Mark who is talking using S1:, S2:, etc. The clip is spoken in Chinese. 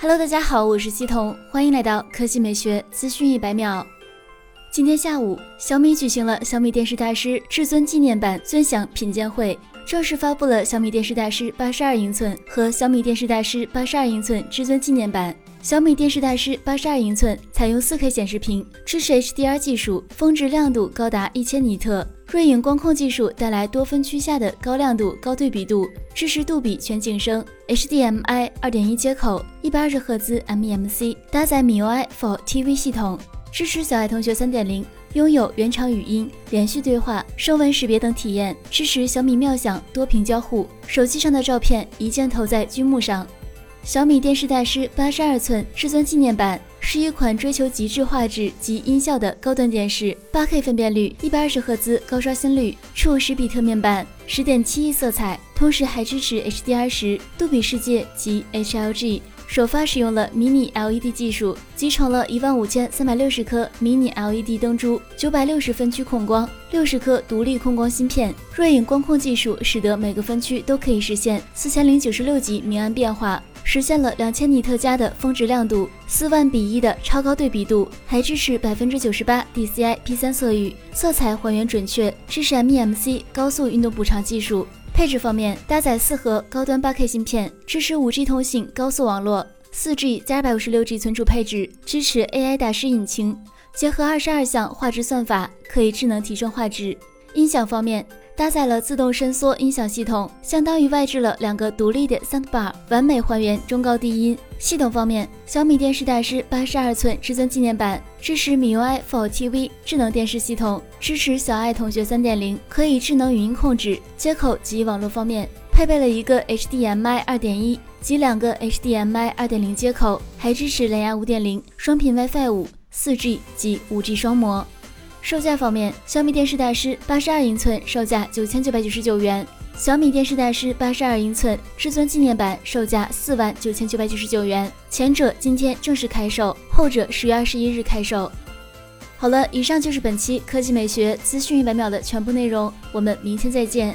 S1: Hello，大家好，我是西彤，欢迎来到科技美学资讯一百秒。今天下午，小米举行了小米电视大师至尊纪念版尊享品鉴会，正式发布了小米电视大师八十二英寸和小米电视大师八十二英寸至尊纪念版。小米电视大师八十二英寸采用四 K 显示屏，支持 HDR 技术，峰值亮度高达一千尼特。锐影光控技术带来多分区下的高亮度、高对比度，支持杜比全景声，HDMI 二点一接口，一百二十赫兹 MEMC，搭载 MIUI for TV 系统，支持小爱同学三点零，拥有原厂语音、连续对话、声纹识别等体验，支持小米妙享多屏交互，手机上的照片一键投在剧幕上。小米电视大师八十二寸至尊纪念版是一款追求极致画质及音效的高端电视，八 K 分辨率，一百二十赫兹高刷新率触十比特面板，十点七亿色彩，同时还支持 HDR 十、杜比世界及 HLG。首发使用了迷你 LED 技术，集成了一万五千三百六十颗迷你 LED 灯珠，九百六十分区控光，六十颗独立控光芯片。锐影光控技术使得每个分区都可以实现四千零九十六级明暗变化。实现了两千尼特加的峰值亮度，四万比一的超高对比度，还支持百分之九十八 DCI P3 色域，色彩还原准确，支持 MEMC 高速运动补偿技术。配置方面，搭载四核高端八 K 芯片，支持五 G 通信高速网络，四 G 加二百五十六 G 存储配置，支持 AI 大师引擎，结合二十二项画质算法，可以智能提升画质。音响方面。搭载了自动伸缩音响系统，相当于外置了两个独立的 soundbar，完美还原中高低音。系统方面，小米电视大师八十二寸至尊纪念版支持 MIUI for TV 智能电视系统，支持小爱同学三点零，可以智能语音控制。接口及网络方面，配备了一个 HDMI 二点一及两个 HDMI 二点零接口，还支持蓝牙五点零、双频 WiFi 五、四 G 及五 G 双模。售价方面，小米电视大师八十二英寸售价九千九百九十九元，小米电视大师八十二英寸至尊纪念版售价四万九千九百九十九元。前者今天正式开售，后者十月二十一日开售。好了，以上就是本期科技美学资讯一百秒的全部内容，我们明天再见。